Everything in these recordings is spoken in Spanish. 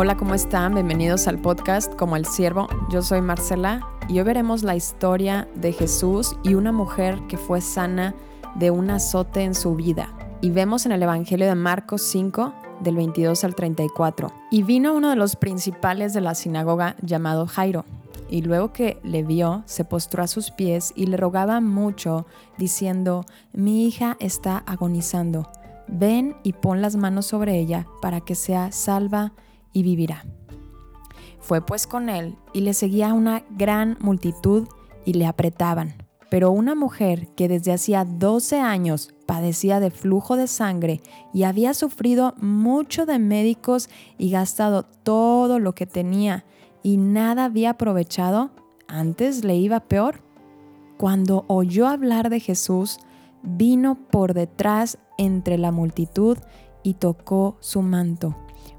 Hola, ¿cómo están? Bienvenidos al podcast Como el Siervo. Yo soy Marcela y hoy veremos la historia de Jesús y una mujer que fue sana de un azote en su vida. Y vemos en el Evangelio de Marcos 5, del 22 al 34. Y vino uno de los principales de la sinagoga llamado Jairo. Y luego que le vio, se postró a sus pies y le rogaba mucho, diciendo, mi hija está agonizando. Ven y pon las manos sobre ella para que sea salva y vivirá. Fue pues con él y le seguía una gran multitud y le apretaban. Pero una mujer que desde hacía 12 años padecía de flujo de sangre y había sufrido mucho de médicos y gastado todo lo que tenía y nada había aprovechado, antes le iba peor. Cuando oyó hablar de Jesús, vino por detrás entre la multitud y tocó su manto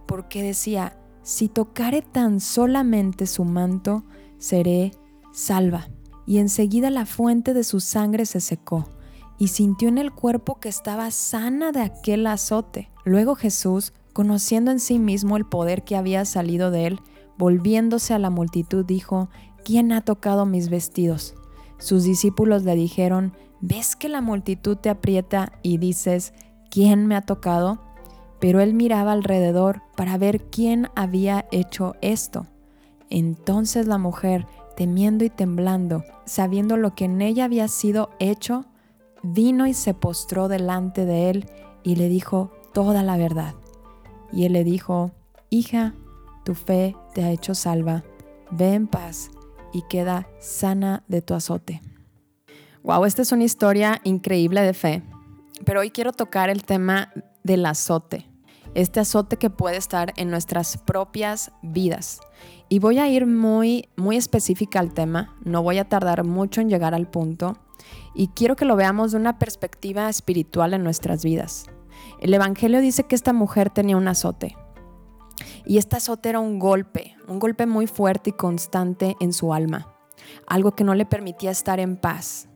porque decía, si tocare tan solamente su manto, seré salva. Y enseguida la fuente de su sangre se secó, y sintió en el cuerpo que estaba sana de aquel azote. Luego Jesús, conociendo en sí mismo el poder que había salido de él, volviéndose a la multitud, dijo, ¿quién ha tocado mis vestidos? Sus discípulos le dijeron, ¿ves que la multitud te aprieta y dices, ¿quién me ha tocado? Pero él miraba alrededor para ver quién había hecho esto. Entonces la mujer, temiendo y temblando, sabiendo lo que en ella había sido hecho, vino y se postró delante de él y le dijo toda la verdad. Y él le dijo, Hija, tu fe te ha hecho salva, ve en paz y queda sana de tu azote. Wow, esta es una historia increíble de fe, pero hoy quiero tocar el tema del azote este azote que puede estar en nuestras propias vidas. Y voy a ir muy, muy específica al tema, no voy a tardar mucho en llegar al punto, y quiero que lo veamos de una perspectiva espiritual en nuestras vidas. El Evangelio dice que esta mujer tenía un azote, y este azote era un golpe, un golpe muy fuerte y constante en su alma, algo que no le permitía estar en paz,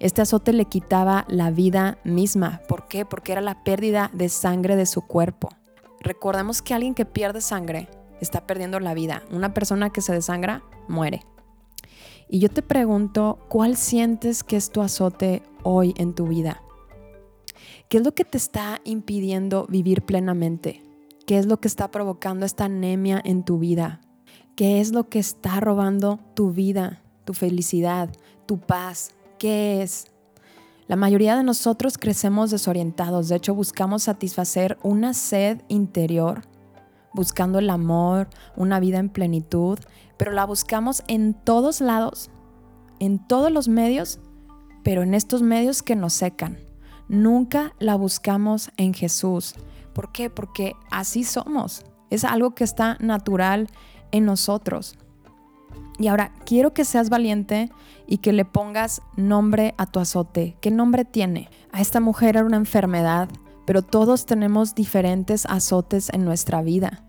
este azote le quitaba la vida misma. ¿Por qué? Porque era la pérdida de sangre de su cuerpo. Recordemos que alguien que pierde sangre está perdiendo la vida. Una persona que se desangra muere. Y yo te pregunto, ¿cuál sientes que es tu azote hoy en tu vida? ¿Qué es lo que te está impidiendo vivir plenamente? ¿Qué es lo que está provocando esta anemia en tu vida? ¿Qué es lo que está robando tu vida, tu felicidad, tu paz, ¿Qué es? La mayoría de nosotros crecemos desorientados, de hecho buscamos satisfacer una sed interior, buscando el amor, una vida en plenitud, pero la buscamos en todos lados, en todos los medios, pero en estos medios que nos secan. Nunca la buscamos en Jesús. ¿Por qué? Porque así somos. Es algo que está natural en nosotros. Y ahora quiero que seas valiente y que le pongas nombre a tu azote. ¿Qué nombre tiene? A esta mujer era una enfermedad, pero todos tenemos diferentes azotes en nuestra vida.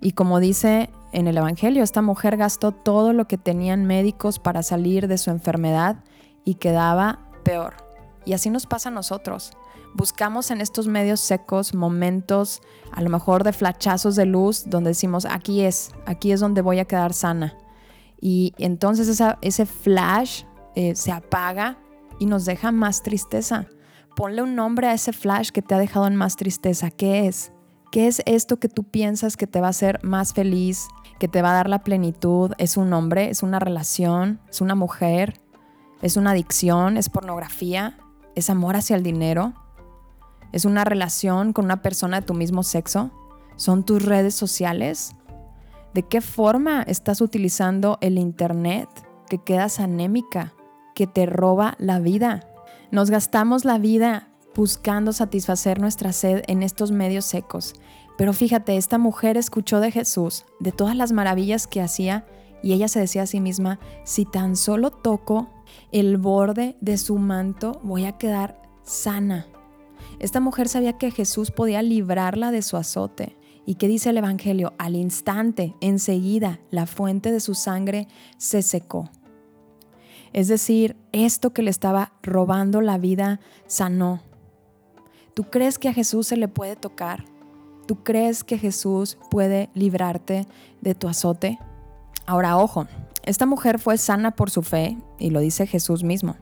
Y como dice en el Evangelio, esta mujer gastó todo lo que tenían médicos para salir de su enfermedad y quedaba peor. Y así nos pasa a nosotros. Buscamos en estos medios secos momentos, a lo mejor de flachazos de luz, donde decimos, aquí es, aquí es donde voy a quedar sana y entonces ese flash eh, se apaga y nos deja más tristeza. Ponle un nombre a ese flash que te ha dejado en más tristeza. ¿Qué es? ¿Qué es esto que tú piensas que te va a hacer más feliz, que te va a dar la plenitud? ¿Es un hombre? ¿Es una relación? ¿Es una mujer? ¿Es una adicción? ¿Es pornografía? ¿Es amor hacia el dinero? ¿Es una relación con una persona de tu mismo sexo? ¿Son tus redes sociales? ¿De qué forma estás utilizando el Internet? Que quedas anémica, que te roba la vida. Nos gastamos la vida buscando satisfacer nuestra sed en estos medios secos. Pero fíjate, esta mujer escuchó de Jesús, de todas las maravillas que hacía, y ella se decía a sí misma, si tan solo toco el borde de su manto, voy a quedar sana. Esta mujer sabía que Jesús podía librarla de su azote. ¿Y qué dice el Evangelio? Al instante, enseguida, la fuente de su sangre se secó. Es decir, esto que le estaba robando la vida sanó. ¿Tú crees que a Jesús se le puede tocar? ¿Tú crees que Jesús puede librarte de tu azote? Ahora, ojo, esta mujer fue sana por su fe, y lo dice Jesús mismo,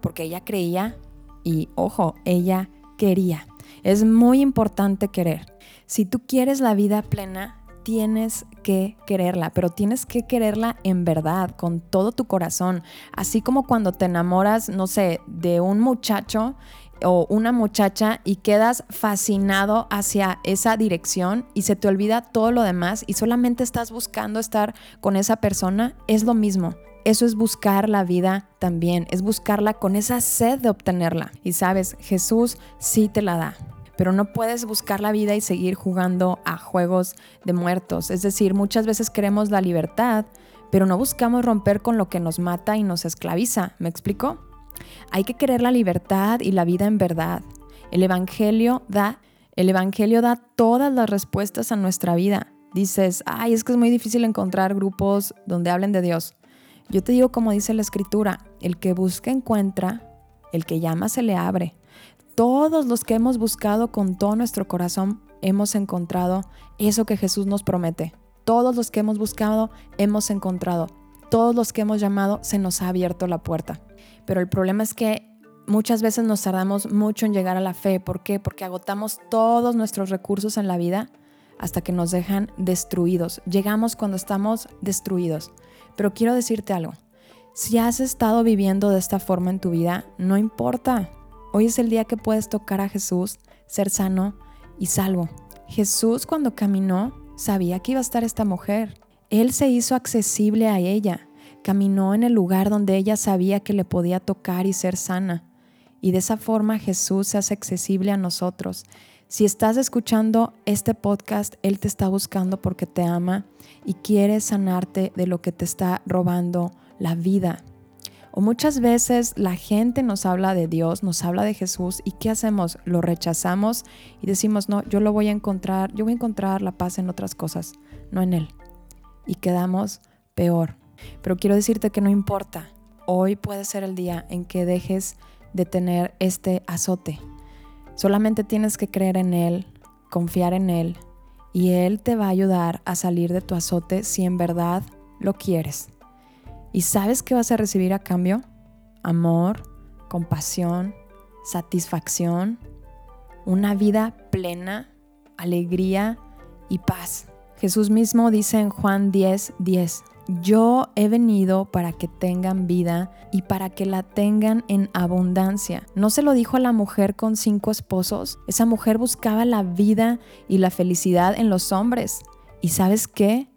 porque ella creía y, ojo, ella quería. Es muy importante querer. Si tú quieres la vida plena, tienes que quererla, pero tienes que quererla en verdad, con todo tu corazón. Así como cuando te enamoras, no sé, de un muchacho o una muchacha y quedas fascinado hacia esa dirección y se te olvida todo lo demás y solamente estás buscando estar con esa persona, es lo mismo. Eso es buscar la vida también, es buscarla con esa sed de obtenerla. Y sabes, Jesús sí te la da pero no puedes buscar la vida y seguir jugando a juegos de muertos. Es decir, muchas veces queremos la libertad, pero no buscamos romper con lo que nos mata y nos esclaviza. ¿Me explico? Hay que querer la libertad y la vida en verdad. El evangelio da el evangelio da todas las respuestas a nuestra vida. Dices, "Ay, es que es muy difícil encontrar grupos donde hablen de Dios." Yo te digo como dice la escritura, el que busca encuentra, el que llama se le abre. Todos los que hemos buscado con todo nuestro corazón hemos encontrado eso que Jesús nos promete. Todos los que hemos buscado hemos encontrado. Todos los que hemos llamado se nos ha abierto la puerta. Pero el problema es que muchas veces nos tardamos mucho en llegar a la fe. ¿Por qué? Porque agotamos todos nuestros recursos en la vida hasta que nos dejan destruidos. Llegamos cuando estamos destruidos. Pero quiero decirte algo. Si has estado viviendo de esta forma en tu vida, no importa. Hoy es el día que puedes tocar a Jesús, ser sano y salvo. Jesús cuando caminó sabía que iba a estar esta mujer. Él se hizo accesible a ella. Caminó en el lugar donde ella sabía que le podía tocar y ser sana. Y de esa forma Jesús se hace accesible a nosotros. Si estás escuchando este podcast, Él te está buscando porque te ama y quiere sanarte de lo que te está robando la vida. O muchas veces la gente nos habla de Dios, nos habla de Jesús y ¿qué hacemos? Lo rechazamos y decimos, no, yo lo voy a encontrar, yo voy a encontrar la paz en otras cosas, no en Él. Y quedamos peor. Pero quiero decirte que no importa, hoy puede ser el día en que dejes de tener este azote. Solamente tienes que creer en Él, confiar en Él y Él te va a ayudar a salir de tu azote si en verdad lo quieres. ¿Y sabes qué vas a recibir a cambio? Amor, compasión, satisfacción, una vida plena, alegría y paz. Jesús mismo dice en Juan 10, 10, yo he venido para que tengan vida y para que la tengan en abundancia. ¿No se lo dijo a la mujer con cinco esposos? Esa mujer buscaba la vida y la felicidad en los hombres. ¿Y sabes qué?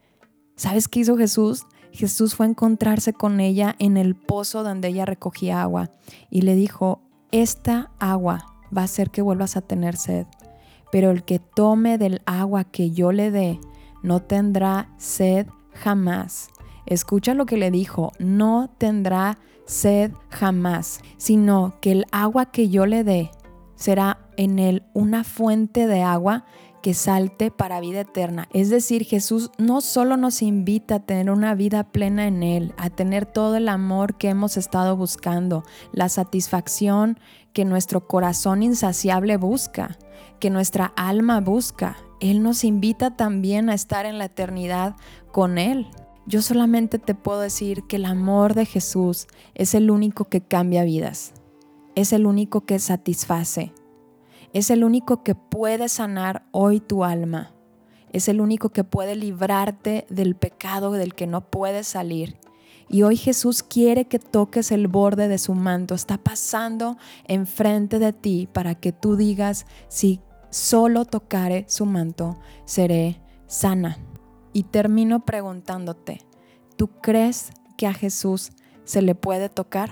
¿Sabes qué hizo Jesús? Jesús fue a encontrarse con ella en el pozo donde ella recogía agua y le dijo, esta agua va a hacer que vuelvas a tener sed, pero el que tome del agua que yo le dé no tendrá sed jamás. Escucha lo que le dijo, no tendrá sed jamás, sino que el agua que yo le dé será en él una fuente de agua que salte para vida eterna. Es decir, Jesús no solo nos invita a tener una vida plena en Él, a tener todo el amor que hemos estado buscando, la satisfacción que nuestro corazón insaciable busca, que nuestra alma busca. Él nos invita también a estar en la eternidad con Él. Yo solamente te puedo decir que el amor de Jesús es el único que cambia vidas, es el único que satisface, es el único que puede sanar hoy tu alma. Es el único que puede librarte del pecado del que no puedes salir. Y hoy Jesús quiere que toques el borde de su manto. Está pasando enfrente de ti para que tú digas, si solo tocare su manto, seré sana. Y termino preguntándote, ¿tú crees que a Jesús se le puede tocar?